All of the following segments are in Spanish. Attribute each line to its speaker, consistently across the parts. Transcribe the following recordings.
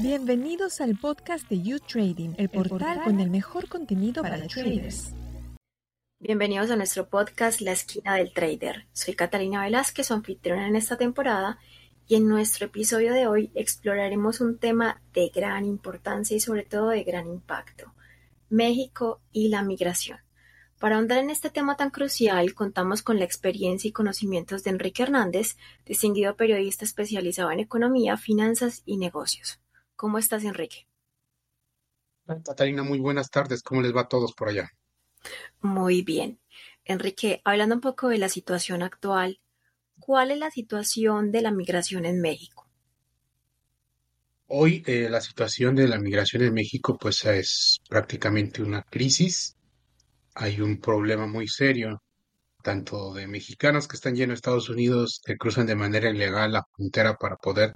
Speaker 1: Bienvenidos al podcast de You Trading, el portal con el mejor contenido para traders.
Speaker 2: Bienvenidos a nuestro podcast La Esquina del Trader. Soy Catalina Velázquez, su anfitriona en esta temporada, y en nuestro episodio de hoy exploraremos un tema de gran importancia y sobre todo de gran impacto, México y la migración. Para ahondar en este tema tan crucial, contamos con la experiencia y conocimientos de Enrique Hernández, distinguido periodista especializado en economía, finanzas y negocios. ¿Cómo estás, Enrique?
Speaker 3: Catalina, muy buenas tardes. ¿Cómo les va a todos por allá?
Speaker 2: Muy bien. Enrique, hablando un poco de la situación actual, ¿cuál es la situación de la migración en México?
Speaker 3: Hoy eh, la situación de la migración en México pues es prácticamente una crisis hay un problema muy serio, tanto de mexicanos que están yendo a Estados Unidos, que cruzan de manera ilegal la frontera para poder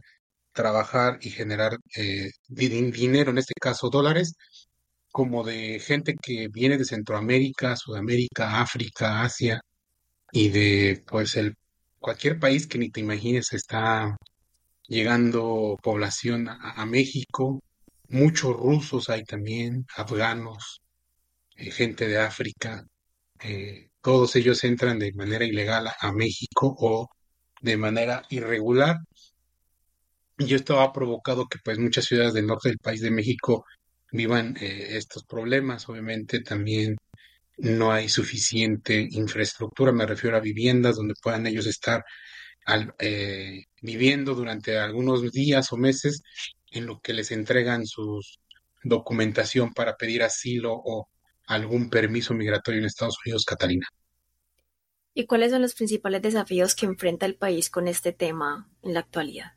Speaker 3: trabajar y generar eh, dinero, en este caso dólares, como de gente que viene de Centroamérica, Sudamérica, África, Asia y de pues el cualquier país que ni te imagines está llegando población a México, muchos rusos hay también, afganos, eh, gente de África, eh, todos ellos entran de manera ilegal a México o de manera irregular. Y esto ha provocado que pues muchas ciudades del norte del país de México vivan eh, estos problemas. Obviamente también no hay suficiente infraestructura, me refiero a viviendas donde puedan ellos estar viviendo durante algunos días o meses en lo que les entregan su documentación para pedir asilo o algún permiso migratorio en Estados Unidos, Catalina.
Speaker 2: ¿Y cuáles son los principales desafíos que enfrenta el país con este tema en la actualidad?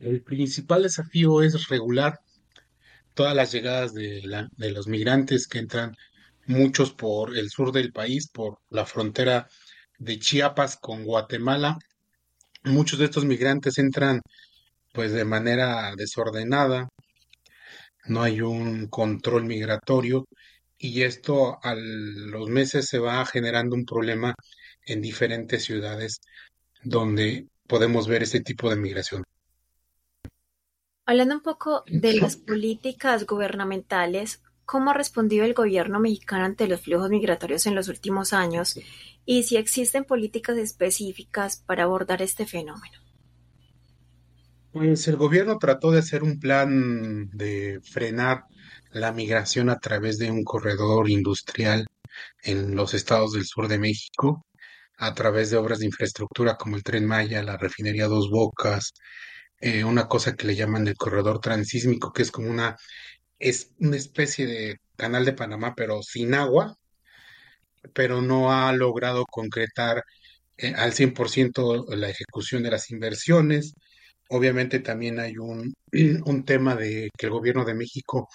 Speaker 3: El principal desafío es regular todas las llegadas de, los migrantes que entran, muchos por el sur del país, por la frontera de Chiapas con Guatemala. Muchos de estos migrantes entran pues de manera desordenada, no hay un control migratorio y esto a los meses se va generando un problema en diferentes ciudades donde podemos ver este tipo de migración.
Speaker 2: Hablando un poco de las políticas gubernamentales, ¿cómo ha respondido el gobierno mexicano ante los flujos migratorios en los últimos años y si existen políticas específicas para abordar este fenómeno?
Speaker 3: Pues el gobierno trató de hacer un plan de frenar la migración a través de un corredor industrial en los estados del sur de México, a través de obras de infraestructura como el tren Maya, la refinería Dos Bocas, eh, una cosa que le llaman el corredor transísmico, que es como una, es una especie de canal de Panamá, pero sin agua, pero no ha logrado concretar eh, al 100% la ejecución de las inversiones Obviamente también hay un, un tema de que el gobierno de México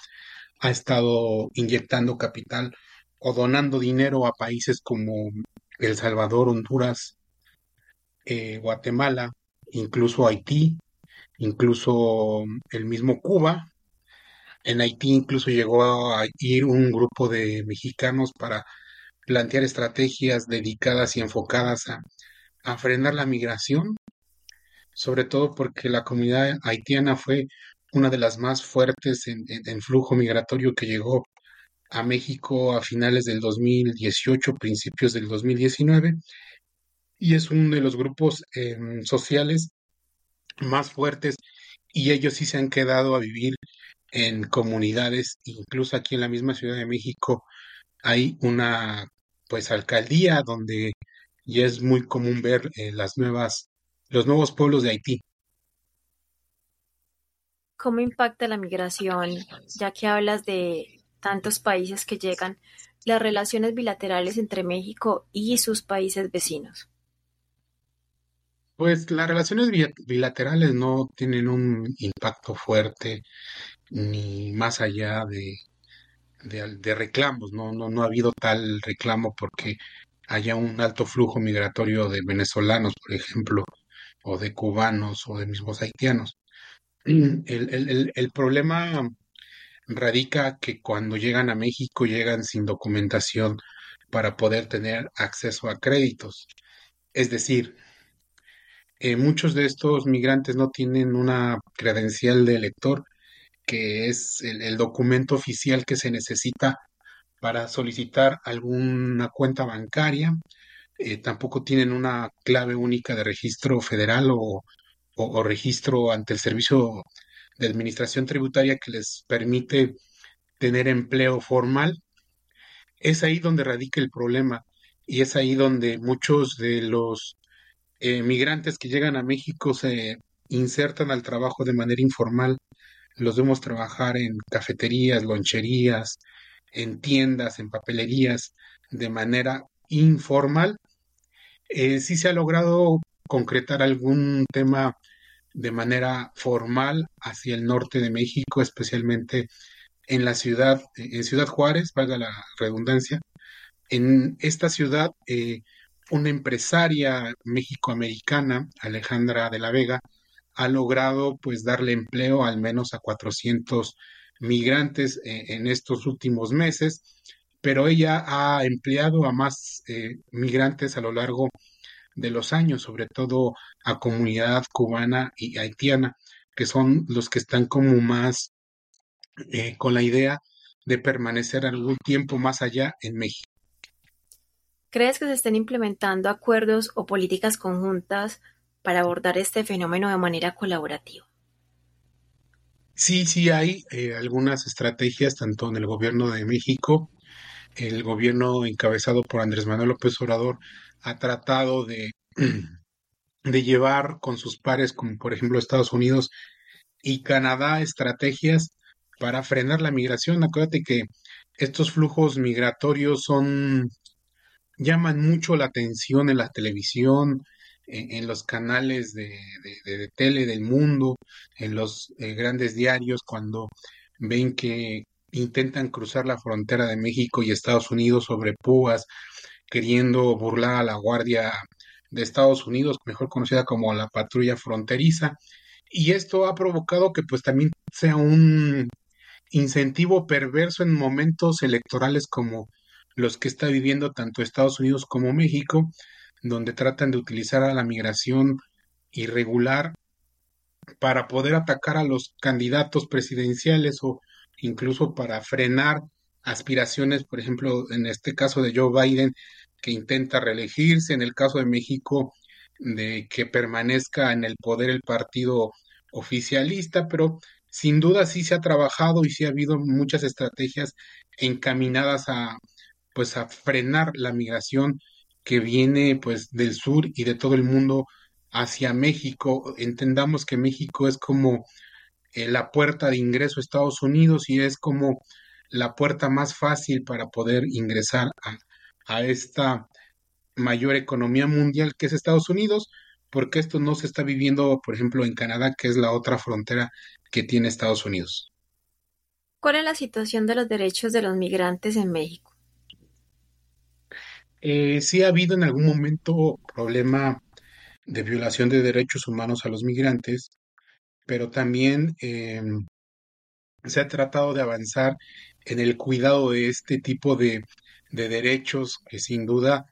Speaker 3: ha estado inyectando capital o donando dinero a países como El Salvador, Honduras, eh, Guatemala, incluso Haití, incluso el mismo Cuba. En Haití incluso llegó a ir un grupo de mexicanos para plantear estrategias dedicadas y enfocadas a frenar la migración sobre todo porque la comunidad haitiana fue una de las más fuertes en, flujo migratorio que llegó a México a finales del 2018, principios del 2019, y es uno de los grupos em, sociales más fuertes y ellos sí se han quedado a vivir en comunidades, incluso aquí en la misma Ciudad de México hay una pues alcaldía donde ya es muy común ver eh, las nuevas los nuevos pueblos de Haití.
Speaker 2: ¿Cómo impacta la migración, ya que hablas de tantos países que llegan, las relaciones bilaterales entre México y sus países vecinos?
Speaker 3: Pues las relaciones bilaterales no tienen un impacto fuerte ni más allá de, de, reclamos, ¿no? No, no ha habido tal reclamo porque haya un alto flujo migratorio de venezolanos, por ejemplo, o de cubanos o de mismos haitianos. El, problema radica que cuando llegan a México llegan sin documentación para poder tener acceso a créditos. Es decir, eh, muchos de estos migrantes no tienen una credencial de elector, que es el, el documento oficial que se necesita para solicitar alguna cuenta bancaria. Eh, tampoco tienen una clave única de registro federal o, registro ante el Servicio de Administración Tributaria que les permite tener empleo formal. Es ahí donde radica el problema y es ahí donde muchos de los eh, migrantes que llegan a México se insertan al trabajo de manera informal. Los vemos trabajar en cafeterías, loncherías, en tiendas, en papelerías, de manera informal. Eh, sí se ha logrado concretar algún tema de manera formal hacia el norte de México, especialmente en la ciudad, en Ciudad Juárez, valga la redundancia. En esta ciudad, eh, una empresaria mexicoamericana, Alejandra de la Vega, ha logrado pues darle empleo al menos a 400 migrantes eh, en estos últimos meses, pero ella ha empleado a más eh, migrantes a lo largo de los años, sobre todo a comunidad cubana y haitiana, que son los que están como más eh, con la idea de permanecer algún tiempo más allá en México.
Speaker 2: ¿Crees que se estén implementando acuerdos o políticas conjuntas para abordar este fenómeno de manera colaborativa?
Speaker 3: Sí, sí hay eh, algunas estrategias, tanto en el gobierno de México, el gobierno encabezado por Andrés Manuel López Obrador ha tratado de, de llevar con sus pares, como por ejemplo Estados Unidos y Canadá, estrategias para frenar la migración. Acuérdate que estos flujos migratorios son llaman mucho la atención en la televisión, en, los canales de- de tele del mundo, en los eh, grandes diarios, cuando ven que intentan cruzar la frontera de México y Estados Unidos sobre púas, queriendo burlar a la Guardia de Estados Unidos, mejor conocida como la patrulla fronteriza. Y esto ha provocado que pues también sea un incentivo perverso en momentos electorales como los que está viviendo tanto Estados Unidos como México, donde tratan de utilizar a la migración irregular para poder atacar a los candidatos presidenciales o incluso para frenar aspiraciones, por ejemplo, en este caso de Joe Biden, que intenta reelegirse, en el caso de México, de que permanezca en el poder el partido oficialista, pero sin duda sí se ha trabajado y sí ha habido muchas estrategias encaminadas a pues a frenar la migración que viene pues del sur y de todo el mundo hacia México. Entendamos que México es como eh, la puerta de ingreso a Estados Unidos y es como la puerta más fácil para poder ingresar a, a esta mayor economía mundial que es Estados Unidos, porque esto no se está viviendo, por ejemplo, en Canadá, que es la otra frontera que tiene Estados Unidos.
Speaker 2: ¿Cuál es la situación de los derechos de los migrantes en México?
Speaker 3: Eh, sí ha habido en algún momento problema de violación de derechos humanos a los migrantes, pero también eh, se ha tratado de avanzar en el cuidado de este tipo de, de derechos que sin duda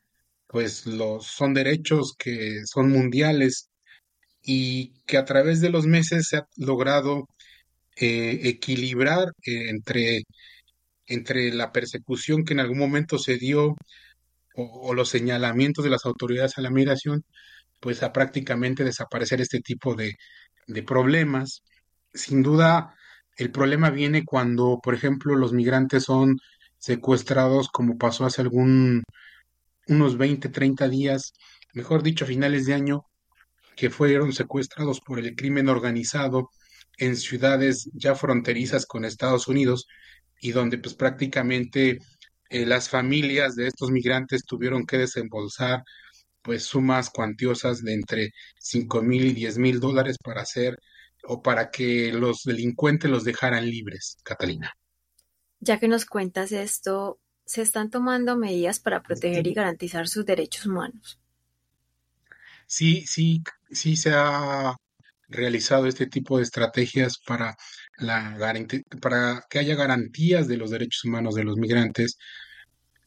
Speaker 3: pues los son derechos que son mundiales y que a través de los meses se ha logrado eh, equilibrar entre, entre la persecución que en algún momento se dio o, o los señalamientos de las autoridades a la migración, pues a prácticamente desaparecer este tipo de, de problemas. Sin duda, el problema viene cuando, por ejemplo, los migrantes son secuestrados, como pasó hace algún, unos 20 30 días, mejor dicho, finales de año, que fueron secuestrados por el crimen organizado en ciudades ya fronterizas con Estados Unidos y donde pues prácticamente eh, las familias de estos migrantes tuvieron que desembolsar pues sumas cuantiosas de entre cinco mil y diez mil dólares para hacer o para que los delincuentes los dejaran libres, Catalina.
Speaker 2: Ya que nos cuentas esto, ¿se están tomando medidas para proteger y garantizar sus derechos humanos?
Speaker 3: Sí, sí, sí se ha realizado este tipo de estrategias para la para que haya garantías de los derechos humanos de los migrantes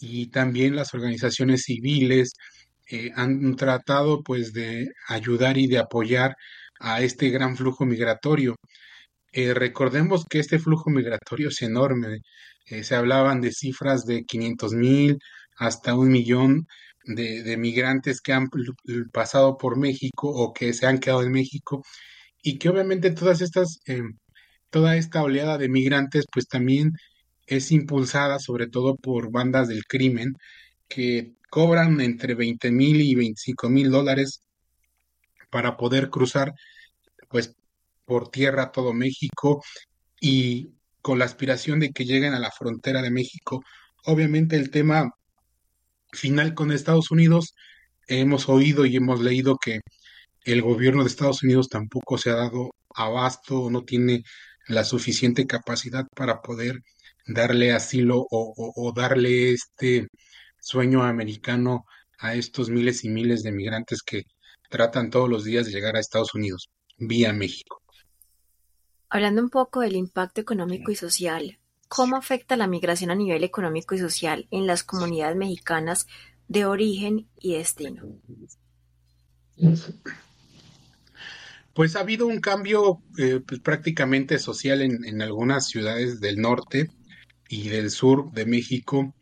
Speaker 3: y también las organizaciones civiles eh, han tratado pues de ayudar y de apoyar a este gran flujo migratorio. Eh, recordemos que este flujo migratorio es enorme. Eh, se hablaban de cifras de 500 mil hasta un millón de, migrantes que han pasado por México o que se han quedado en México y que obviamente todas estas, toda esta oleada de migrantes pues también es impulsada sobre todo por bandas del crimen que cobran entre 20 mil y 25 mil dólares para poder cruzar pues por tierra todo México y con la aspiración de que lleguen a la frontera de México. Obviamente el tema final con Estados Unidos, hemos oído y hemos leído que el gobierno de Estados Unidos tampoco se ha dado abasto, no tiene la suficiente capacidad para poder darle asilo o, o darle este sueño americano a estos miles y miles de migrantes que tratan todos los días de llegar a Estados Unidos vía México.
Speaker 2: Hablando un poco del impacto económico y social, ¿cómo afecta la migración a nivel económico y social en las comunidades mexicanas de origen y destino?
Speaker 3: Pues ha habido un cambio eh, pues, prácticamente social en, en, algunas ciudades del norte y del sur de México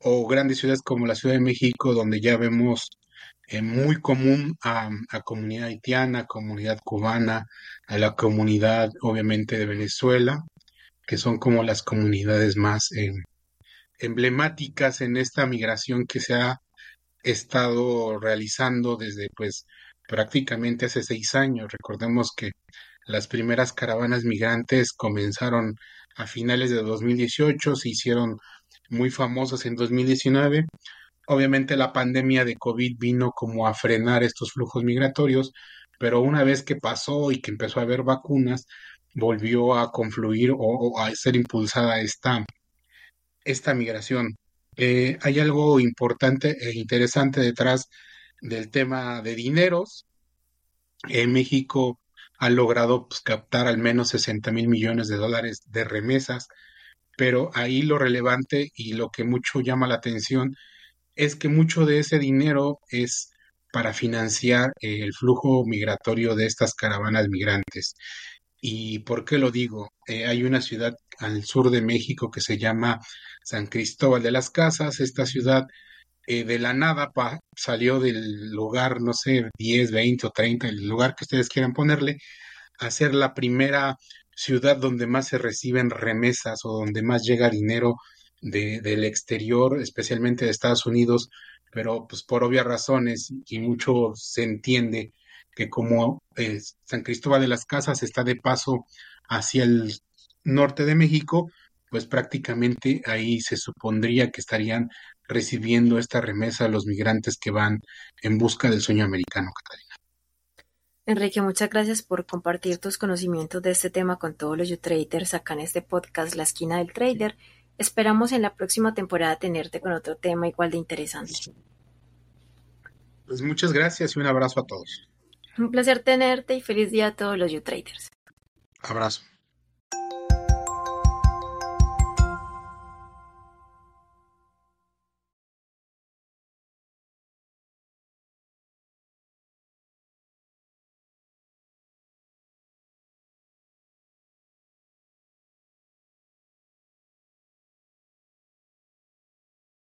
Speaker 3: o grandes ciudades como la Ciudad de México, donde ya vemos eh, muy común a, comunidad haitiana, comunidad cubana, a la comunidad obviamente de Venezuela, que son como las comunidades más eh, emblemáticas en esta migración que se ha estado realizando desde pues prácticamente hace seis años. Recordemos que las primeras caravanas migrantes comenzaron a finales de 2018, se hicieron muy famosas en 2019. Obviamente la pandemia de COVID vino como a frenar estos flujos migratorios, pero una vez que pasó y que empezó a haber vacunas, volvió a confluir o, a ser impulsada esta, esta migración. Eh, hay algo importante e interesante detrás del tema de dineros. En México ha logrado pues, captar al menos 60 mil millones de dólares de remesas pero ahí lo relevante y lo que mucho llama la atención es que mucho de ese dinero es para financiar el flujo migratorio de estas caravanas migrantes. ¿Y por qué lo digo? Eh, hay una ciudad al sur de México que se llama San Cristóbal de las Casas. Esta ciudad eh, de la nada salió del lugar, no sé, 10, 20 o 30, el lugar que ustedes quieran ponerle, a ser la primera ciudad donde más se reciben remesas o donde más llega dinero de, del exterior, especialmente de Estados Unidos, pero pues por obvias razones y mucho se entiende que como eh, San Cristóbal de las Casas está de paso hacia el norte de México, pues prácticamente ahí se supondría que estarían recibiendo esta remesa los migrantes que van en busca del sueño americano, Catalina.
Speaker 2: Enrique, muchas gracias por compartir tus conocimientos de este tema con todos los traders acá en este podcast La Esquina del Trader. Esperamos en la próxima temporada tenerte con otro tema igual de interesante.
Speaker 3: Pues muchas gracias y un abrazo a todos.
Speaker 2: Un placer tenerte y feliz día a todos los traders.
Speaker 3: Abrazo.